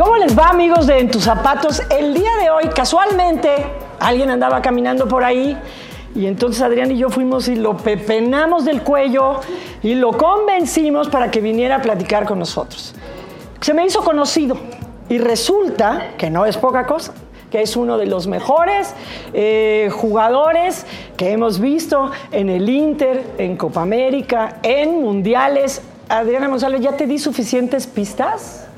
¿Cómo les va amigos de En tus zapatos? El día de hoy, casualmente, alguien andaba caminando por ahí y entonces Adrián y yo fuimos y lo pepenamos del cuello y lo convencimos para que viniera a platicar con nosotros. Se me hizo conocido y resulta que no es poca cosa que es uno de los mejores eh, jugadores que hemos visto en el Inter, en Copa América, en Mundiales. Adriana González, ¿ya te di suficientes pistas?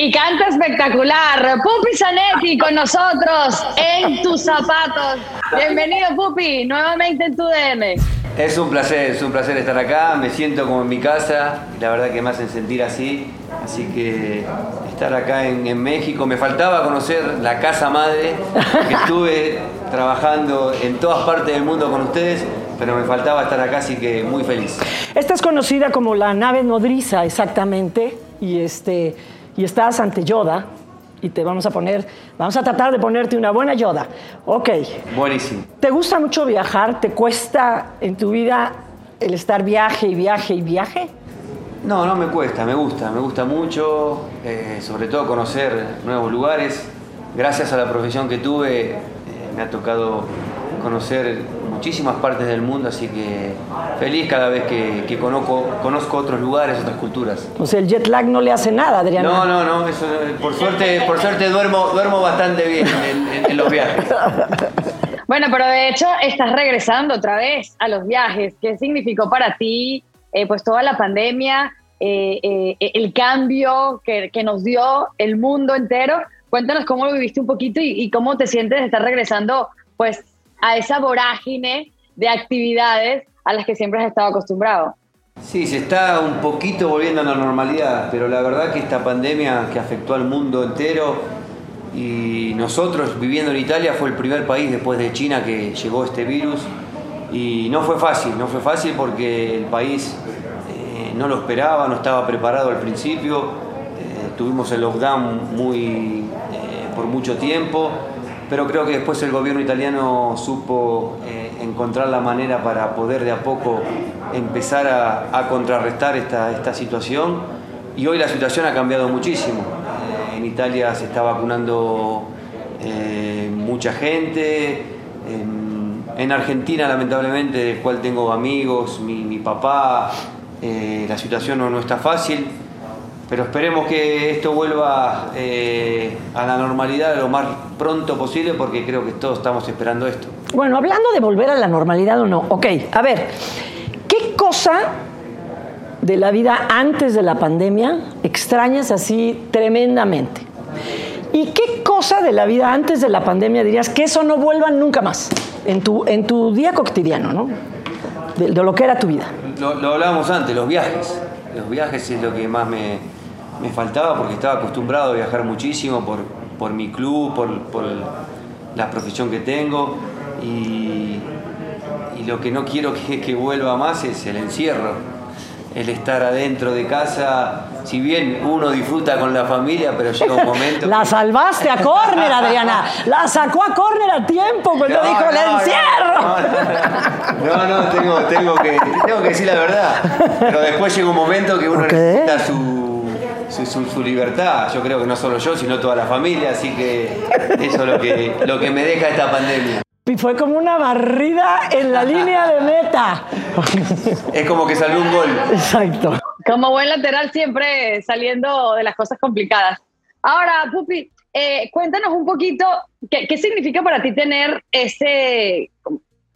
Y canta espectacular. Pupi Zanetti con nosotros en tus zapatos. Bienvenido, Pupi, nuevamente en tu DM. Es un placer, es un placer estar acá. Me siento como en mi casa. La verdad que me hacen sentir así. Así que estar acá en, en México. Me faltaba conocer la casa madre, que estuve trabajando en todas partes del mundo con ustedes, pero me faltaba estar acá, así que muy feliz. Esta es conocida como la nave nodriza, exactamente. Y este y estás ante Yoda y te vamos a poner, vamos a tratar de ponerte una buena Yoda. Ok. Buenísimo. ¿Te gusta mucho viajar? ¿Te cuesta en tu vida el estar viaje y viaje y viaje? No, no me cuesta, me gusta, me gusta mucho, eh, sobre todo conocer nuevos lugares. Gracias a la profesión que tuve, eh, me ha tocado conocer muchísimas partes del mundo, así que feliz cada vez que, que conozco, conozco otros lugares, otras culturas. O sea, el jet lag no le hace nada, Adriana. No, no, no, eso, por suerte, por suerte duermo, duermo bastante bien en, en- en los viajes. Bueno, pero de hecho estás regresando otra vez a los viajes. ¿Qué significó para ti eh, pues toda la pandemia, eh, eh, el cambio que, que nos dio el mundo entero? Cuéntanos cómo lo viviste un poquito y, y cómo te sientes de estar regresando pues a esa vorágine de actividades a las que siempre has estado acostumbrado. Sí, se está un poquito volviendo a la normalidad, pero la verdad que esta pandemia que afectó al mundo entero y nosotros viviendo en Italia fue el primer país después de China que llegó este virus. Y no fue fácil, no fue fácil porque el país eh, no lo esperaba, no estaba preparado al principio, eh, tuvimos el lockdown muy, eh, por mucho tiempo, pero creo que después el gobierno italiano supo eh, encontrar la manera para poder de a poco empezar a, contrarrestar esta, esta situación. Y hoy la situación ha cambiado muchísimo. Eh, en Italia se está vacunando eh, mucha gente, en, en Argentina lamentablemente, del cual tengo amigos, mi, mi papá, eh, la situación no, no está fácil, pero esperemos que esto vuelva eh, a la normalidad lo más pronto posible porque creo que todos estamos esperando esto. Bueno, hablando de volver a la normalidad o no, ok, a ver, ¿qué cosa de la vida antes de la pandemia extrañas así tremendamente? ¿Y qué cosa de la vida antes de la pandemia dirías que eso no vuelva nunca más en tu, en tu día cotidiano, ¿no? De, de lo que era tu vida. Lo, lo hablábamos antes, los viajes. Los viajes es lo que más me, me faltaba porque estaba acostumbrado a viajar muchísimo por, por mi club, por, por la profesión que tengo y, y lo que no quiero que, que vuelva más es el encierro. El estar adentro de casa, si bien uno disfruta con la familia, pero llega un momento... La salvaste a córner, Adriana. La sacó a córner a tiempo cuando No, dijo el no, encierro. No, no, no, tengo, tengo, que, tengo que decir la verdad. Pero después llega un momento que uno necesita su, su, su- su libertad. Yo creo que no solo yo, sino toda la familia. Así que eso es lo que, lo que me deja esta pandemia. Y fue como una barrida en la línea de meta. Es como que salió un gol. Exacto. Como buen lateral siempre saliendo de las cosas complicadas. Ahora, Pupi, eh, cuéntanos un poquito qué, qué significa para ti tener ese,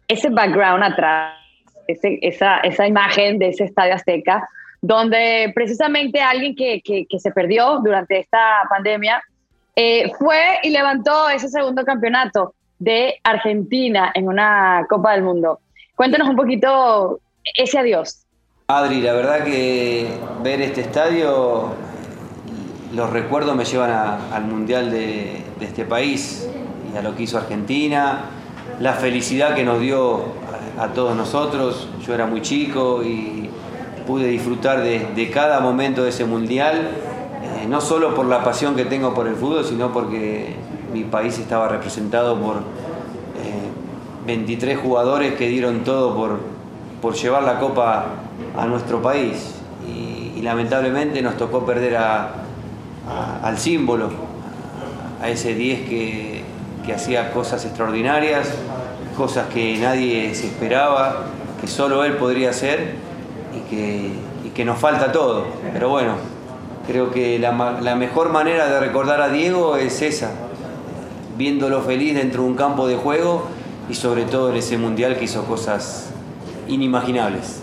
ese background atrás, ese- esa, esa imagen de ese estadio azteca, donde precisamente alguien que, que- que se perdió durante esta pandemia eh, fue y levantó ese segundo campeonato de Argentina en una Copa del Mundo. Cuéntanos un poquito ese adiós? Adri, la verdad que ver este estadio, los recuerdos me llevan al Mundial de, este país y a lo que hizo Argentina, la felicidad que nos dio a, todos nosotros. Yo era muy chico y pude disfrutar de, cada momento de ese Mundial, eh, no solo por la pasión que tengo por el fútbol, sino porque mi país estaba representado por 23 eh, jugadores que dieron todo por, llevar la copa a nuestro país. Y, lamentablemente nos tocó perder al símbolo, a, ese 10 que, hacía cosas extraordinarias, cosas que nadie se esperaba, que solo él podría hacer y que, que nos falta todo. Pero bueno, creo que la, la mejor manera de recordar a Diego es esa, viéndolo feliz dentro de un campo de juego y sobre todo en ese mundial que hizo cosas inimaginables.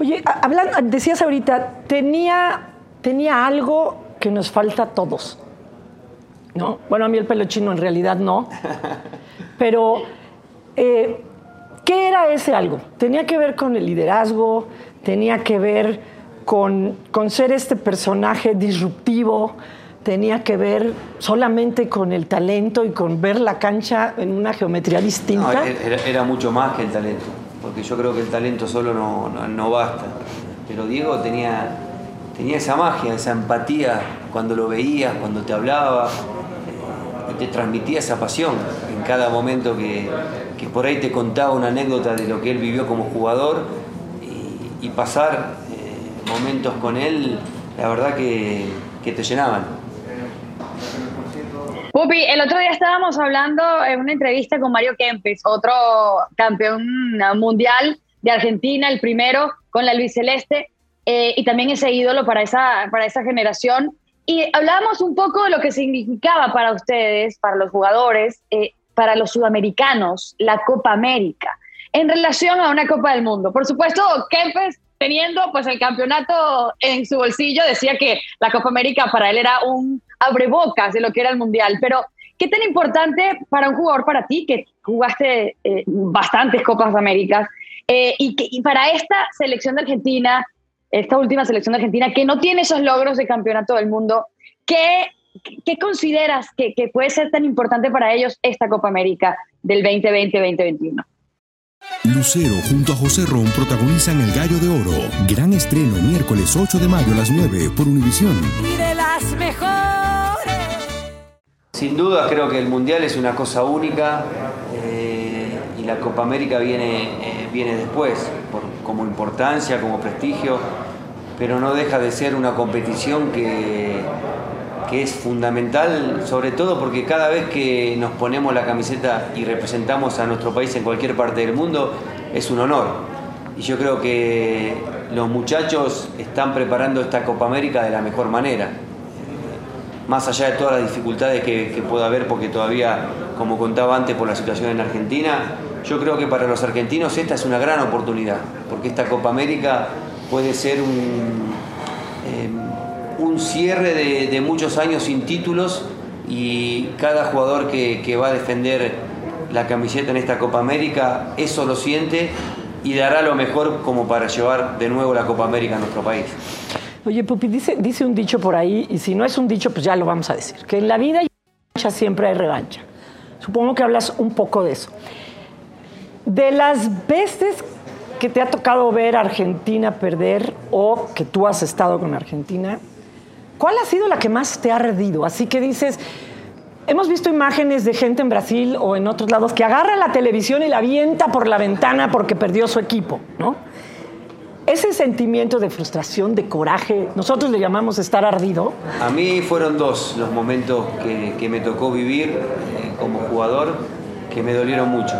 Oye, hablando, decías ahorita, tenía, tenía algo que nos falta a todos. ¿No? Bueno, a mí el pelo chino en realidad no. Pero, eh, ¿qué era ese algo? Tenía que ver con el liderazgo, tenía que ver con, con ser este personaje disruptivo, tenía que ver solamente con el talento y con ver la cancha en una geometría distinta. No, era, mucho más que el talento, porque yo creo que el talento solo no, basta. Pero Diego tenía, tenía esa magia, esa empatía cuando lo veías, cuando te hablaba, y te transmitía esa pasión en cada momento que, por ahí te contaba una anécdota de lo que él vivió como jugador y, pasar eh, momentos con él, la verdad que te llenaban. Pupi, el otro día estábamos hablando en una entrevista con Mario Kempes, otro campeón mundial de Argentina, el primero con la Luis Celeste, eh, y también ese ídolo para esa, para esa generación. Y hablábamos un poco de lo que significaba para ustedes, para los jugadores, eh, para los sudamericanos, la Copa América, en relación a una Copa del Mundo. Por supuesto, Kempes teniendo pues el campeonato en su bolsillo, decía que la Copa América para él era un abrebocas de lo que era el Mundial. Pero, ¿qué tan importante para un jugador, para ti, que jugaste eh, bastantes Copas Américas, eh, y, que, para esta selección de Argentina, esta última selección de Argentina, que no tiene esos logros de campeonato del mundo, ¿qué, qué consideras que, que puede ser tan importante para ellos esta Copa América del 2020-2021? Lucero junto a José Ron protagonizan El Gallo de Oro. Gran estreno miércoles 8 de mayo a las 9 por Univisión. Y de las mejores. Sin duda creo que el Mundial es una cosa única eh, y la Copa América viene, eh, viene después, como importancia, como prestigio, pero no deja de ser una competición que que es fundamental, sobre todo porque cada vez que nos ponemos la camiseta y representamos a nuestro país en cualquier parte del mundo, es un honor. Y yo creo que los muchachos están preparando esta Copa América de la mejor manera. Más allá de todas las dificultades que, pueda haber, porque todavía, como contaba antes, por la situación en Argentina, yo creo que para los argentinos esta es una gran oportunidad, porque esta Copa América puede ser un, eh, un cierre de, muchos años sin títulos y cada jugador que, va a defender la camiseta en esta Copa América eso lo siente y dará lo mejor como para llevar de nuevo la Copa América a nuestro país. Oye, Pupi, dice, dice un dicho por ahí, y si no es un dicho, pues ya lo vamos a decir, que en la vida siempre hay revancha. Supongo que hablas un poco de eso. De las veces que te ha tocado ver a Argentina perder o que tú has estado con Argentina, ¿Cuál ha sido la que más te ha ardido? Así que dices, hemos visto imágenes de gente en Brasil o en otros lados que agarra la televisión y la avienta por la ventana porque perdió su equipo, ¿no? Ese sentimiento de frustración, de coraje, nosotros le llamamos estar ardido. A mí fueron dos los momentos que, me tocó vivir eh, como jugador que me dolieron mucho.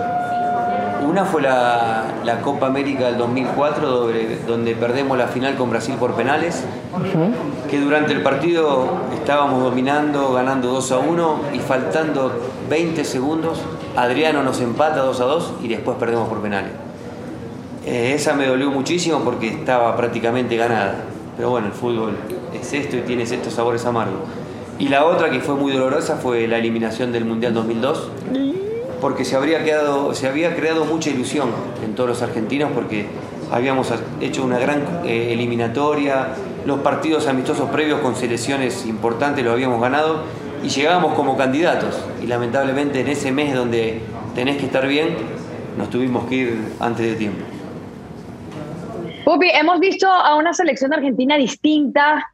Una fue la, Copa América del 2004, donde, perdemos la final con Brasil por penales, que durante el partido estábamos dominando, ganando 2 a 1 y faltando 20 segundos, Adriano nos empata 2 a 2 y después perdemos por penales. Eh, esa me dolió muchísimo porque estaba prácticamente ganada. Pero bueno, el fútbol es esto y tiene estos sabores amargos. Y la otra que fue muy dolorosa fue la eliminación del Mundial 2002 porque se, habría había creado mucha ilusión en todos los argentinos porque habíamos hecho una gran eh, eliminatoria, los partidos amistosos previos con selecciones importantes los habíamos ganado y llegábamos como candidatos. Y lamentablemente en ese mes donde tenés que estar bien, nos tuvimos que ir antes de tiempo. Pupi, hemos visto a una selección argentina distinta,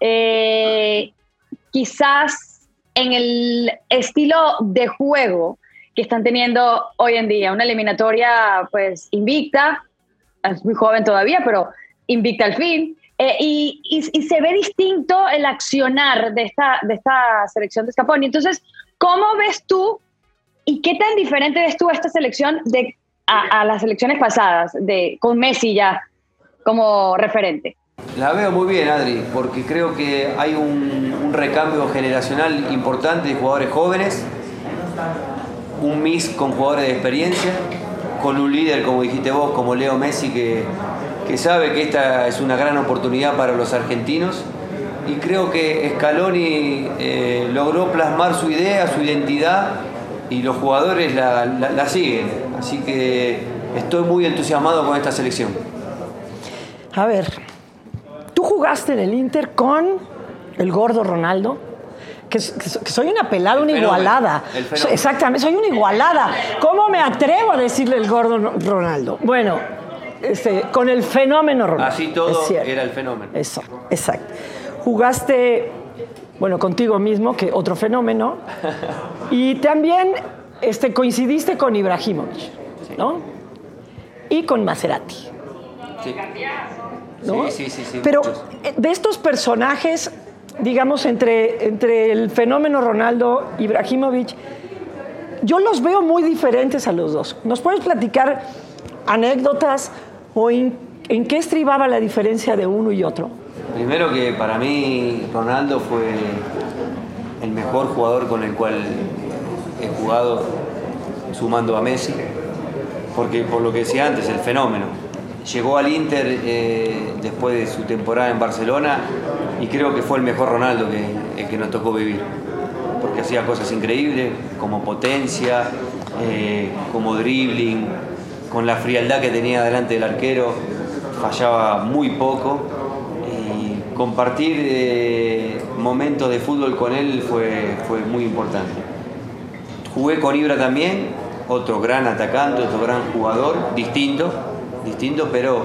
eh, quizás en el estilo de juego que están teniendo hoy en día. Una eliminatoria pues invicta, es muy joven todavía, pero invicta al fin. Eh, y, se ve distinto el accionar de esta, de esta selección de Scaponi. Entonces, ¿cómo ves tú y qué tan diferente ves tú esta selección de, a, las selecciones pasadas, de, con Messi ya como referente? La veo muy bien, Adri, porque creo que hay un, un recambio generacional importante de jugadores jóvenes, un mix con jugadores de experiencia, con un líder, como dijiste vos, como Leo Messi, que que sabe que esta es una gran oportunidad para los argentinos y creo que Scaloni eh, logró plasmar su idea, su identidad y los jugadores la, siguen. Así que estoy muy entusiasmado con esta selección. A ver, tú jugaste en el Inter con el gordo Ronaldo. Que, soy una pelada, una igualada. Exactamente, soy una igualada. ¿Cómo me atrevo a decirle el gordo Ronaldo? Bueno, este, con el fenómeno Ronaldo. Así todo era el fenómeno. Eso, exacto. Jugaste, bueno, contigo mismo, que otro fenómeno. y también este, coincidiste con Ibrahimovic, ¿no? Y con Maserati. Sí. Sí, sí, sí, Pero eh, de estos personajes, digamos, entre, entre el fenómeno Ronaldo, Ibrahimovic, yo los veo muy diferentes a los dos. ¿Nos puedes platicar anécdotas ¿O en, qué estribaba la diferencia de uno y otro? Primero que para mí Ronaldo fue el mejor jugador con el cual he jugado sumando a Messi, porque por lo que decía antes, el fenómeno. Llegó al Inter eh, después de su temporada en Barcelona y creo que fue el mejor Ronaldo que, nos tocó vivir, porque hacía cosas increíbles como potencia, eh, como dribbling, con la frialdad que tenía delante del arquero, fallaba muy poco y compartir eh, momentos de fútbol con él fue, fue muy importante. Jugué con Ibra también, otro gran atacante, otro gran jugador, distinto, distinto, pero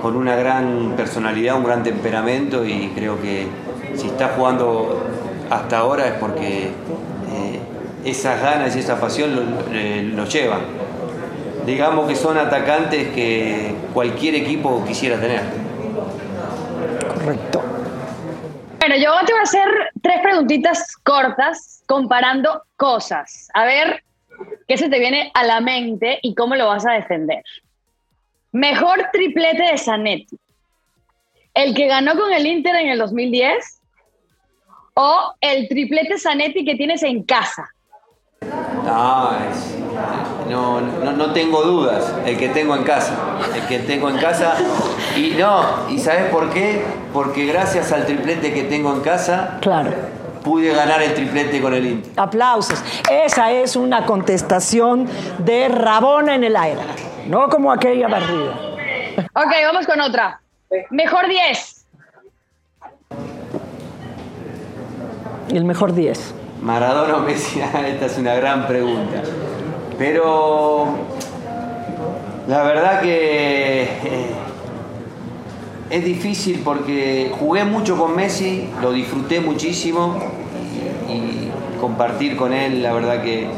con una gran personalidad, un gran temperamento y creo que si está jugando hasta ahora es porque eh, esas ganas y esa pasión lo, eh, lo llevan digamos que son atacantes que cualquier equipo quisiera tener. Correcto. Bueno, yo te voy a hacer tres preguntitas cortas comparando cosas. A ver qué se te viene a la mente y cómo lo vas a defender. Mejor triplete de Zanetti. ¿El que ganó con el Inter en el 2010? ¿O el triplete Zanetti que tienes en casa? No, es, no, no, tengo dudas, el que tengo en casa, el que tengo en casa. Y no, ¿y sabes por qué? Porque gracias al triplete que tengo en casa, claro. pude ganar el triplete con el Inter. Aplausos. Esa es una contestación de Rabona en el aire, no como aquella barrida. Ok, vamos con otra. Mejor 10. El mejor 10. Maradona o Messi, esta es una gran pregunta. Pero la verdad que eh, es difícil porque jugué mucho con Messi, lo disfruté muchísimo y, compartir con él, la verdad que eh,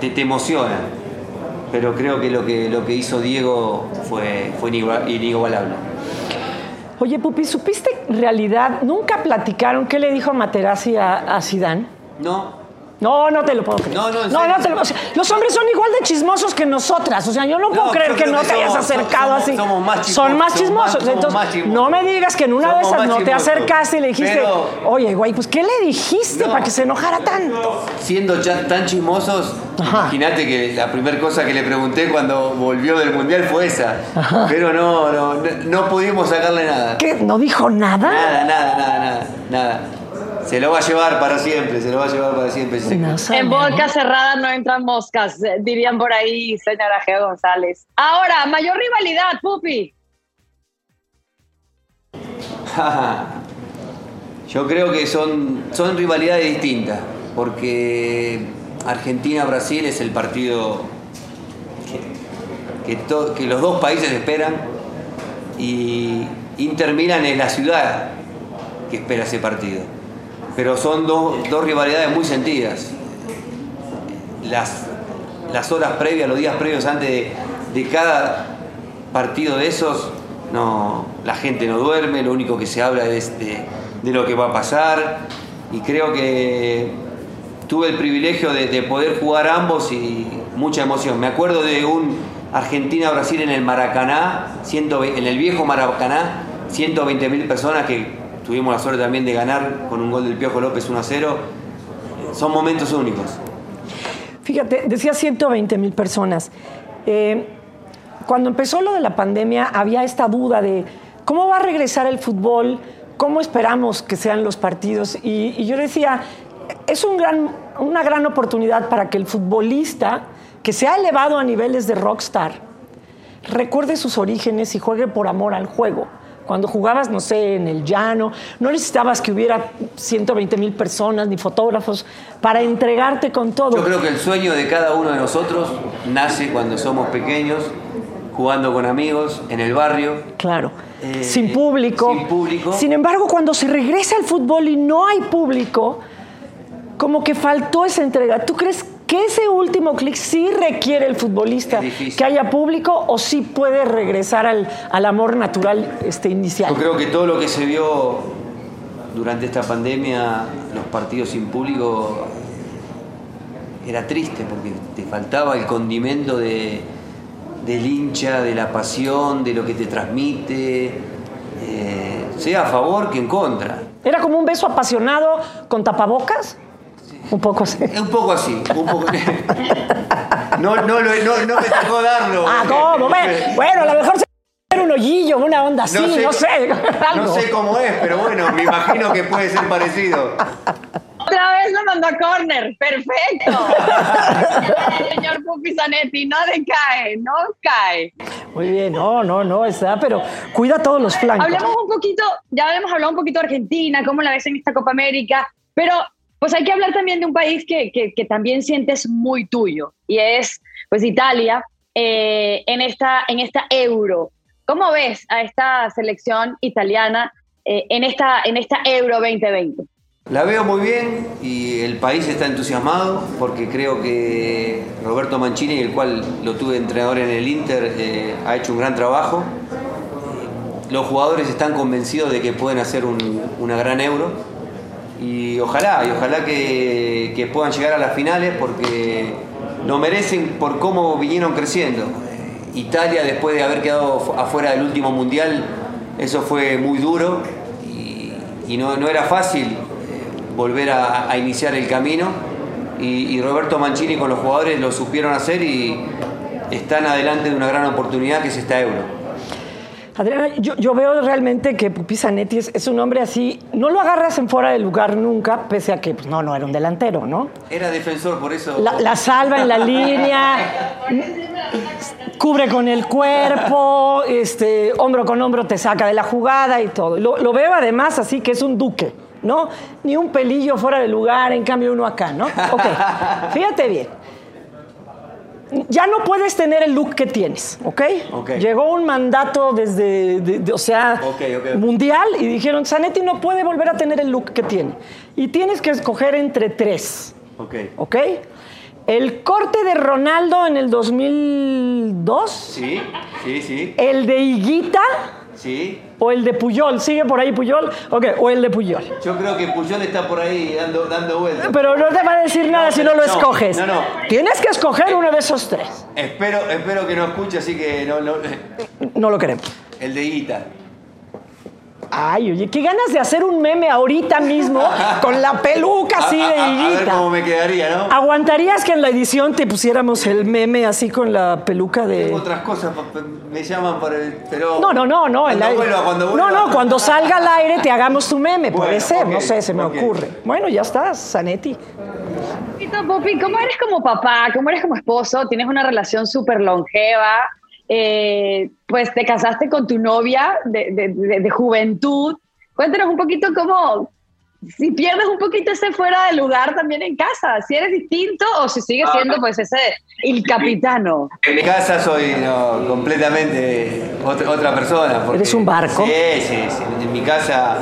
te, emociona. Pero creo que lo que, lo que hizo Diego fue, fue inigualable. Oye, Pupi, ¿supiste realidad? ¿Nunca platicaron qué le dijo Materazzi a, a Zidane? No. No, no te lo puedo creer. No, no, no, no te lo, Los hombres son igual de chismosos que nosotras. O sea, yo no puedo creer que no te hayas acercado así. Somos más chismosos. Son más chismosos. Entonces, no me digas que en una de esas no te acercaste y le dijiste, oye, güey, pues ¿qué le dijiste para que se enojara tanto? Siendo tan chismosos, imagínate que la primera cosa que le pregunté cuando volvió del mundial fue esa. Pero no, no, no, pudimos sacarle nada. ¿Qué? ¿No dijo nada? Nada, nada, nada, nada. nada. Se lo va a llevar para siempre, se lo va a llevar para siempre. No. En boca cerrada no entran moscas, eh, dirían por ahí, señora Geo González. Ahora, mayor rivalidad, Pupi. Yo creo que son, son rivalidades distintas, porque Argentina-Brasil es el partido que, que to- que los dos países esperan y Inter Milan es la ciudad que espera ese partido. Pero son dos, dos rivalidades muy sentidas. Las, las horas previas, los días previos antes de, de cada partido de esos, no, la gente no duerme, lo único que se habla es de, de lo que va a pasar y creo que tuve el privilegio de, de poder jugar ambos y mucha emoción. Me acuerdo de un Argentina-Brasil en el Maracaná, 120 en el viejo Maracaná, 120 mil personas que tuvimos la suerte también de ganar con un gol del Piojo López 1 a 0. Son momentos únicos. Fíjate, decía 120 mil personas. Eh, cuando empezó lo de la pandemia había esta duda de cómo va a regresar el fútbol, cómo esperamos que sean los partidos. Y, yo decía, es un gran, una gran oportunidad para que el futbolista, que se ha elevado a niveles de rockstar, recuerde sus orígenes y juegue por amor al juego. Cuando jugabas, no sé, en el llano, no necesitabas que hubiera 120 mil personas ni fotógrafos para entregarte con todo. Yo creo que el sueño de cada uno de nosotros nace cuando somos pequeños, jugando con amigos, en el barrio. Claro. Eh, sin público. sin público. Sin embargo, cuando se regresa al fútbol y no hay público, como que faltó esa entrega. ¿Tú crees que ese último clic sí requiere el futbolista? Que haya público o sí puede regresar al, al amor natural este, inicial? Yo creo que todo lo que se vio durante esta pandemia, los partidos sin público, era triste porque te faltaba el condimento de, del hincha, de la pasión, de lo que te transmite, eh, sea a favor que en contra. ¿Era como un beso apasionado con tapabocas? Un poco así. Es un poco así, un poco... No, no, no, no me tocó darlo. Ah, ¿cómo? Bueno, a lo mejor se un hoyillo, una onda así, no sé. No algo. sé cómo es, pero bueno, me imagino que puede ser parecido. Otra vez lo mandó a corner. Perfecto. El señor Pupi Zanetti no decae, no cae. Muy bien, no, no, no, está, pero cuida todos los flancos. Hablemos un poquito, ya habíamos hablado un poquito de Argentina, cómo la ves en esta Copa América, pero pues hay que hablar también de un país que, que, que también sientes muy tuyo y es pues Italia eh, en, esta, en esta Euro. ¿Cómo ves a esta selección italiana eh, en, esta, en esta Euro 2020? La veo muy bien y el país está entusiasmado porque creo que Roberto Mancini, el cual lo tuve entrenador en el Inter, eh, ha hecho un gran trabajo. Los jugadores están convencidos de que pueden hacer un- una gran euro y ojalá, y ojalá que, puedan llegar a las finales porque lo merecen por cómo vinieron creciendo. Italia, después de haber quedado fu- afuera del último mundial, eso fue muy duro y, no, no era fácil eh, volver a, iniciar el camino. Y Roberto Mancini con los jugadores lo supieron hacer y están adelante de una gran oportunidad que es esta euro. Adriana, yo, yo veo realmente que Pupi Zanetti es, es un hombre así, no lo agarras en fuera de lugar nunca, pese a que pues, no, no era un delantero, ¿no? Era defensor, por eso. La, la salva en la línea, cubre con el cuerpo, este, hombro con hombro te saca de la jugada y todo. Lo, lo veo además así que es un duque, ¿no? Ni un pelillo fuera de lugar, en cambio uno acá, ¿no? Ok, fíjate bien. Ya no puedes tener el look que tienes, ¿ok? Llegó un mandato desde, de- de- o sea, mundial y dijeron, Zanetti no puede volver a tener el look que tiene. Y tienes que escoger entre tres. Ok. ¿Ok? El corte de Ronaldo en el 2002, Sí, sí, sí, el de Higuita sí. O el de Puyol. ¿Sigue por ahí Puyol? Ok, o el de Puyol. Yo creo que Puyol está por ahí dando, dando vueltas. Pero no te va a decir nada si no lo no, escoges. no, no. Tienes que escoger uno de esos tres. Espero, espero que no escuche, así que no, no. No lo queremos. El de Guita. Ay, oye, qué ganas de hacer un meme ahorita mismo con la peluca así A- de a- a ver Higuita. cómo me quedaría, ¿no? ¿Aguantarías que en la edición te pusiéramos el meme así con la peluca de.? Tengo otras cosas, me llaman para el. Pero No, no, no, no. el Cuando aire- vuelva, cuando no, vuelva. no, cuando salga al aire te hagamos tu meme. Puede Bueno, ser, no ok, sé, se me ok. ocurre. Bueno, ya estás, Zanetti. Popi, ¿cómo eres como papá? ¿Cómo eres como esposo? Tienes una relación súper longeva. Eh, pues te casaste con tu novia de, de- de- de juventud. Cuéntanos un poquito cómo, si pierdes un poquito ese fuera de lugar también en casa, si eres distinto o si sigues siendo pues ese el capitano. En mi casa soy no, completamente otra, otra persona. porque- ¿Eres un barco? Sí, sí, sí. En mi casa,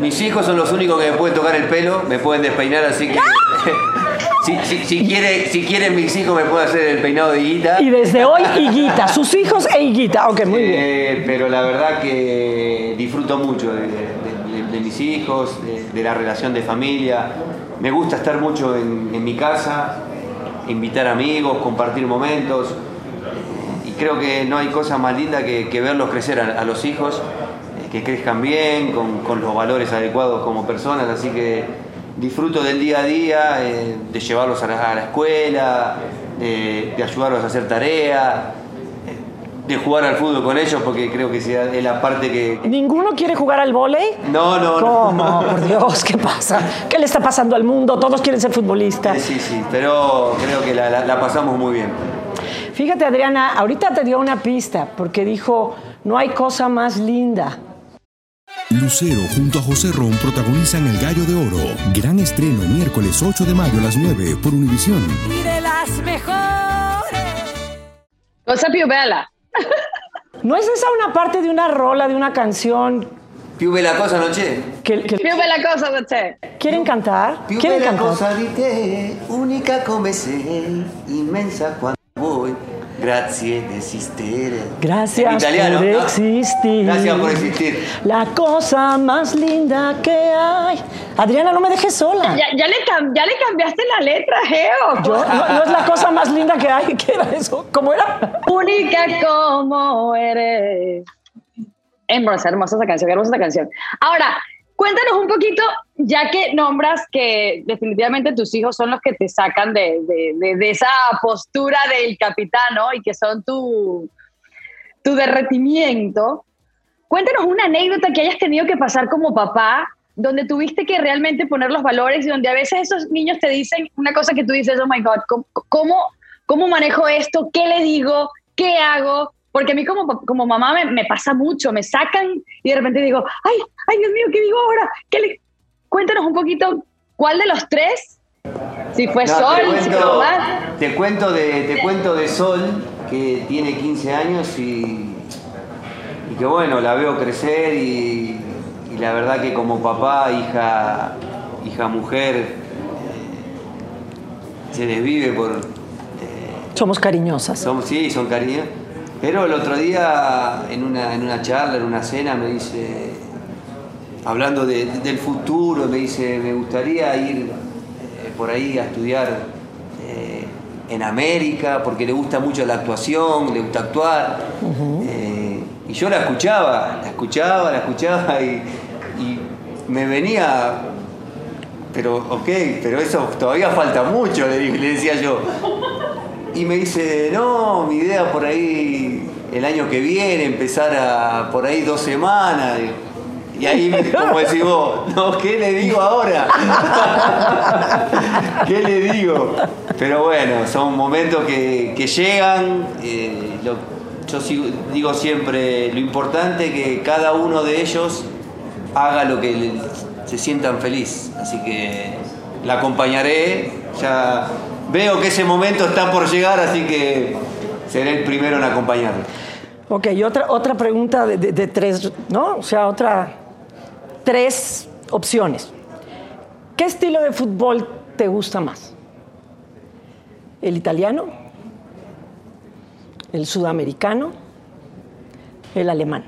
mis hijos son los únicos que me pueden tocar el pelo, me pueden despeinar, así que. si, si, si, quiere, si quieren mis hijos, me pueden hacer el peinado de guita. Y desde hoy, Higuita, sus hijos e Higuita. Ok, muy bien. Eh, pero la verdad que disfruto mucho de, de- de- de mis hijos, de, la relación de familia. Me gusta estar mucho en, en mi casa, invitar amigos, compartir momentos. Y creo que no hay cosa más linda que, que verlos crecer a, a los hijos, eh, que crezcan bien, con, con los valores adecuados como personas. Así que disfruto del día a día, eh, de llevarlos a la, a la escuela, de, de ayudarlos a hacer tareas de jugar al fútbol con ellos porque creo que sea- es la parte que... ¿Ninguno quiere jugar al vóley? No, no, no. ¿Cómo? Por Dios, ¿qué pasa? ¿Qué le está pasando al mundo? Todos quieren ser futbolistas. Sí, sí, pero creo que la, la- la pasamos muy bien. Fíjate, Adriana, ahorita te dio una pista porque dijo, no hay cosa más linda. Lucero junto a José Ron protagonizan El Gallo de Oro. Gran estreno miércoles 8 de mayo a las 9 por Univisión. Y de las mejores. Cosa piubela. ¿No es esa una parte de una rola, de una canción la cosa noche. que, que Piubela cosa, noche. quieren cantar? ¿Quieren cantar? cosa come inmensa. Grazie di esistere. Gracias En italiano, por ¿no? existir. Gracias por existir. La cosa más linda que hay. Adriana, no me dejes sola. Ya, ya, le cam- ya le cambiaste la letra, Geo. Yo- no, no es la cosa más linda que hay. ¿Qué era eso? ¿Cómo era? Única como eres. Hermosa, hermosa esa canción, hermosa esa canción. Ahora, cuéntanos un poquito, ya que nombras que definitivamente tus hijos son los que te sacan de, de- de- esa postura del capitano y que son tu, tu derretimiento. Cuéntanos una anécdota que hayas tenido que pasar como papá, donde tuviste que realmente poner los valores y donde a veces esos niños te dicen una cosa que tú dices, oh my God, ¿cómo, cómo, cómo manejo esto? ¿Qué le digo? ¿Qué hago? Porque a mí como, como mamá me, me pasa mucho, me sacan y de repente digo, ay, ay Dios mío, ¿qué digo ahora? ¿Qué le... Cuéntanos un poquito, ¿cuál de los tres? Si fue No, Sol, te, si fue cuento, mamá. te, cuento de, te cuento de Sol, que tiene 15 años y, y que bueno, la veo crecer y, y la verdad que como papá, hija, hija mujer, eh, se desvive por, Somos cariñosas. Son, sí, son cariños. Pero el otro día, en una, en una charla, en una cena, me dice, hablando de- del futuro, me dice, me gustaría ir eh, por ahí a estudiar eh, en América, porque le gusta mucho la actuación, le gusta actuar. Eh, y yo la escuchaba, la escuchaba, la escuchaba y, y me venía pero ok, pero eso todavía falta mucho, le decía yo. Y me dice, no, mi idea por ahí el año que viene, empezar a por ahí dos semanas. Y ahí, como decís vos, no, ¿qué le digo ahora? ¿Qué le digo? Pero bueno, son momentos que, que llegan. eh, yo digo siempre, lo importante es que cada uno de ellos haga lo que se sientan feliz. Así que la acompañaré. Ya veo que ese momento está por llegar, así que seré el primero en acompañarlo. Ok, y otra, otra pregunta de, de- de tres, ¿no? O sea, otra. Tres opciones. ¿Qué estilo de fútbol te gusta más? ¿El italiano? ¿El sudamericano? ¿El alemán?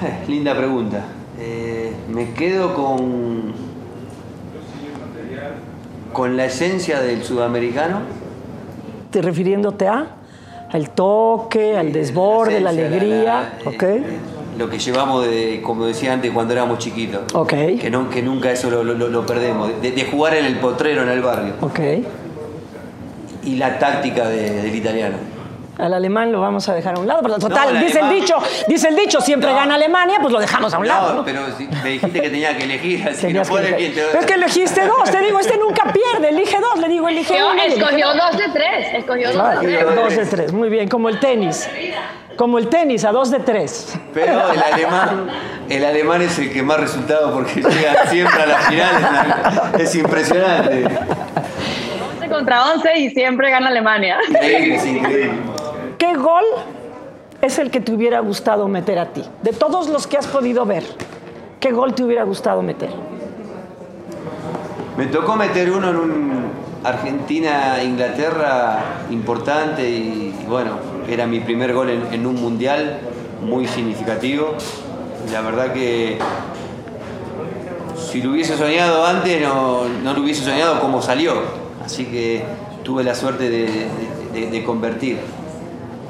Linda pregunta. Eh, me quedo con con la esencia del sudamericano. ¿Te refiriéndote a? Al toque, al desborde, la esencia, alegría, la- ¿ok? eh, lo que llevamos de, como decía antes, cuando éramos chiquitos. Ok. Que, no, que nunca eso lo, lo- lo perdemos, de, de jugar en el potrero en el barrio. Ok. Y la táctica de- del italiano. Al alemán lo vamos a dejar a un lado, pero total, No, dice el dicho, dice el dicho, siempre No. gana Alemania, pues lo dejamos a un lado. Pero si- me dijiste que tenía que elegir, así que no que puedes elegir. bien. te- Pero es que elegiste dos, te digo, este nunca pierde, elige dos, le digo, elige Escogió, uno. elige escogió dos. de tres. Escogió dos de tres. dos de tres, muy bien, como el tenis. Como el tenis, a dos de tres. Pero el alemán, el alemán es el que más resultado porque llega siempre a las finales. Es impresionante. 11 contra 11 y siempre gana Alemania. Increíble, es increíble. ¿Qué gol es el que te hubiera gustado meter a ti? De todos los que has podido ver, ¿qué gol te hubiera gustado meter? Me tocó meter uno en un Argentina-Inglaterra importante y, bueno, era mi primer gol en, un mundial muy significativo. La verdad que si lo hubiese soñado antes no, no lo hubiese soñado como salió. Así que tuve la suerte de convertir.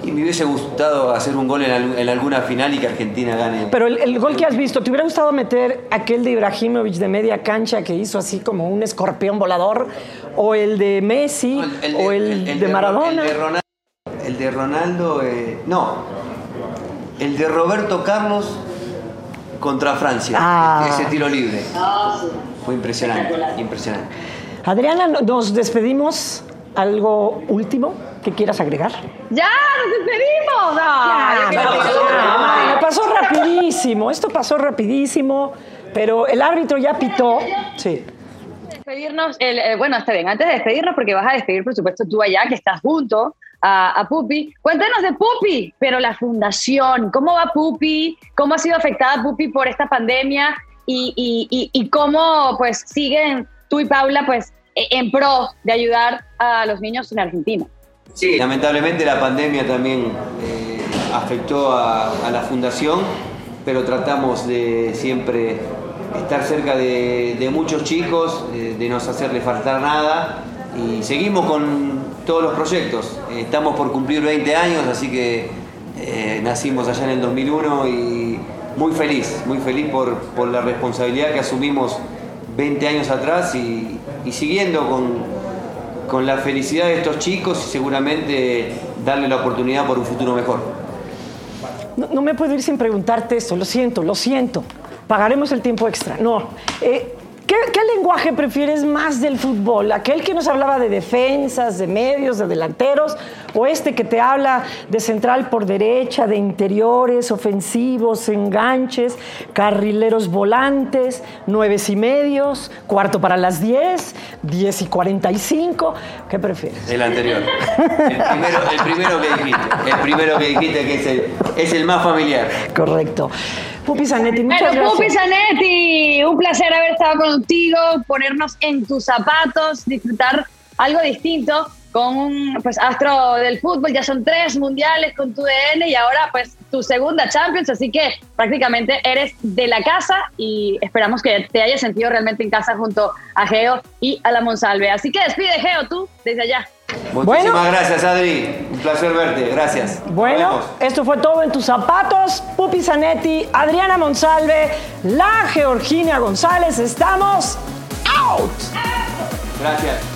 Y me hubiese gustado hacer un gol en, al- en alguna final y que Argentina gane. Pero el, el gol que has visto, ¿te hubiera gustado meter aquel de Ibrahimovic de media cancha que hizo así como un escorpión volador? ¿O el de Messi? ¿O el, de, Maradona? El de Ronaldo, el de Ronaldo, eh, no. El de Roberto Carlos contra Francia. Ah. Ese tiro libre. Fue impresionante, impresionante. Adriana, no- nos despedimos. ¿Algo último que quieras agregar? ¡Ya! ¡Nos despedimos! No, Ah, no, no, no, pasó rapidísimo, esto pasó rapidísimo, pero el árbitro ya pitó. Sí. despedirnos, el- eh, bueno, está bien, antes de despedirnos, porque vas a despedir, por supuesto, tú allá, que estás junto a, a Pupi. Cuéntanos de Pupi, pero la fundación, ¿cómo va Pupi? ¿Cómo ha sido afectada Pupi por esta pandemia? Y, y- y- y cómo, pues, siguen tú y Paula, pues, en pro de ayudar a los niños en Argentina. Sí, lamentablemente la pandemia también eh, afectó a, la fundación, pero tratamos de siempre estar cerca de, muchos chicos, de, de no hacerle faltar nada y seguimos con todos los proyectos. Eh, estamos por cumplir 20 años, así que eh, nacimos allá en el 2001 y muy feliz, muy feliz por, por la responsabilidad que asumimos 20 años atrás y, y siguiendo con, con la felicidad de estos chicos y seguramente darle la oportunidad por un futuro mejor. No, me puedo ir sin preguntarte esto, lo siento, lo siento. Pagaremos el tiempo extra. No. Eh, ¿qué, qué lenguaje prefieres más del fútbol? ¿Aquel que nos hablaba de defensas, de medios, de delanteros? ¿O este que te habla de central por derecha, de interiores, ofensivos, enganches, carrileros volantes, nueves y medios, cuarto para las diez, diez y cuarenta y cinco? ¿Qué prefieres? El anterior. El primero, el primero que dijiste. El primero que dijiste que es el, es el más familiar. Correcto. Pupi Zanetti, muchas Pero gracias. Pupi Zanetti, un placer haber estado contigo, ponernos en tus zapatos, disfrutar algo distinto con un pues, astro del fútbol. Ya son tres mundiales con tu DN y ahora pues tu segunda Champions, así que prácticamente eres de la casa y esperamos que te hayas sentido realmente en casa junto a Geo y a la Monsalve. Así que despide Geo tú desde allá. Muchísimas Bueno. gracias, Adri. Un placer verte. Gracias. Bueno, esto fue todo en tus zapatos. Pupi Zanetti, Adriana Monsalve, la Georgina González. Estamos out. Gracias.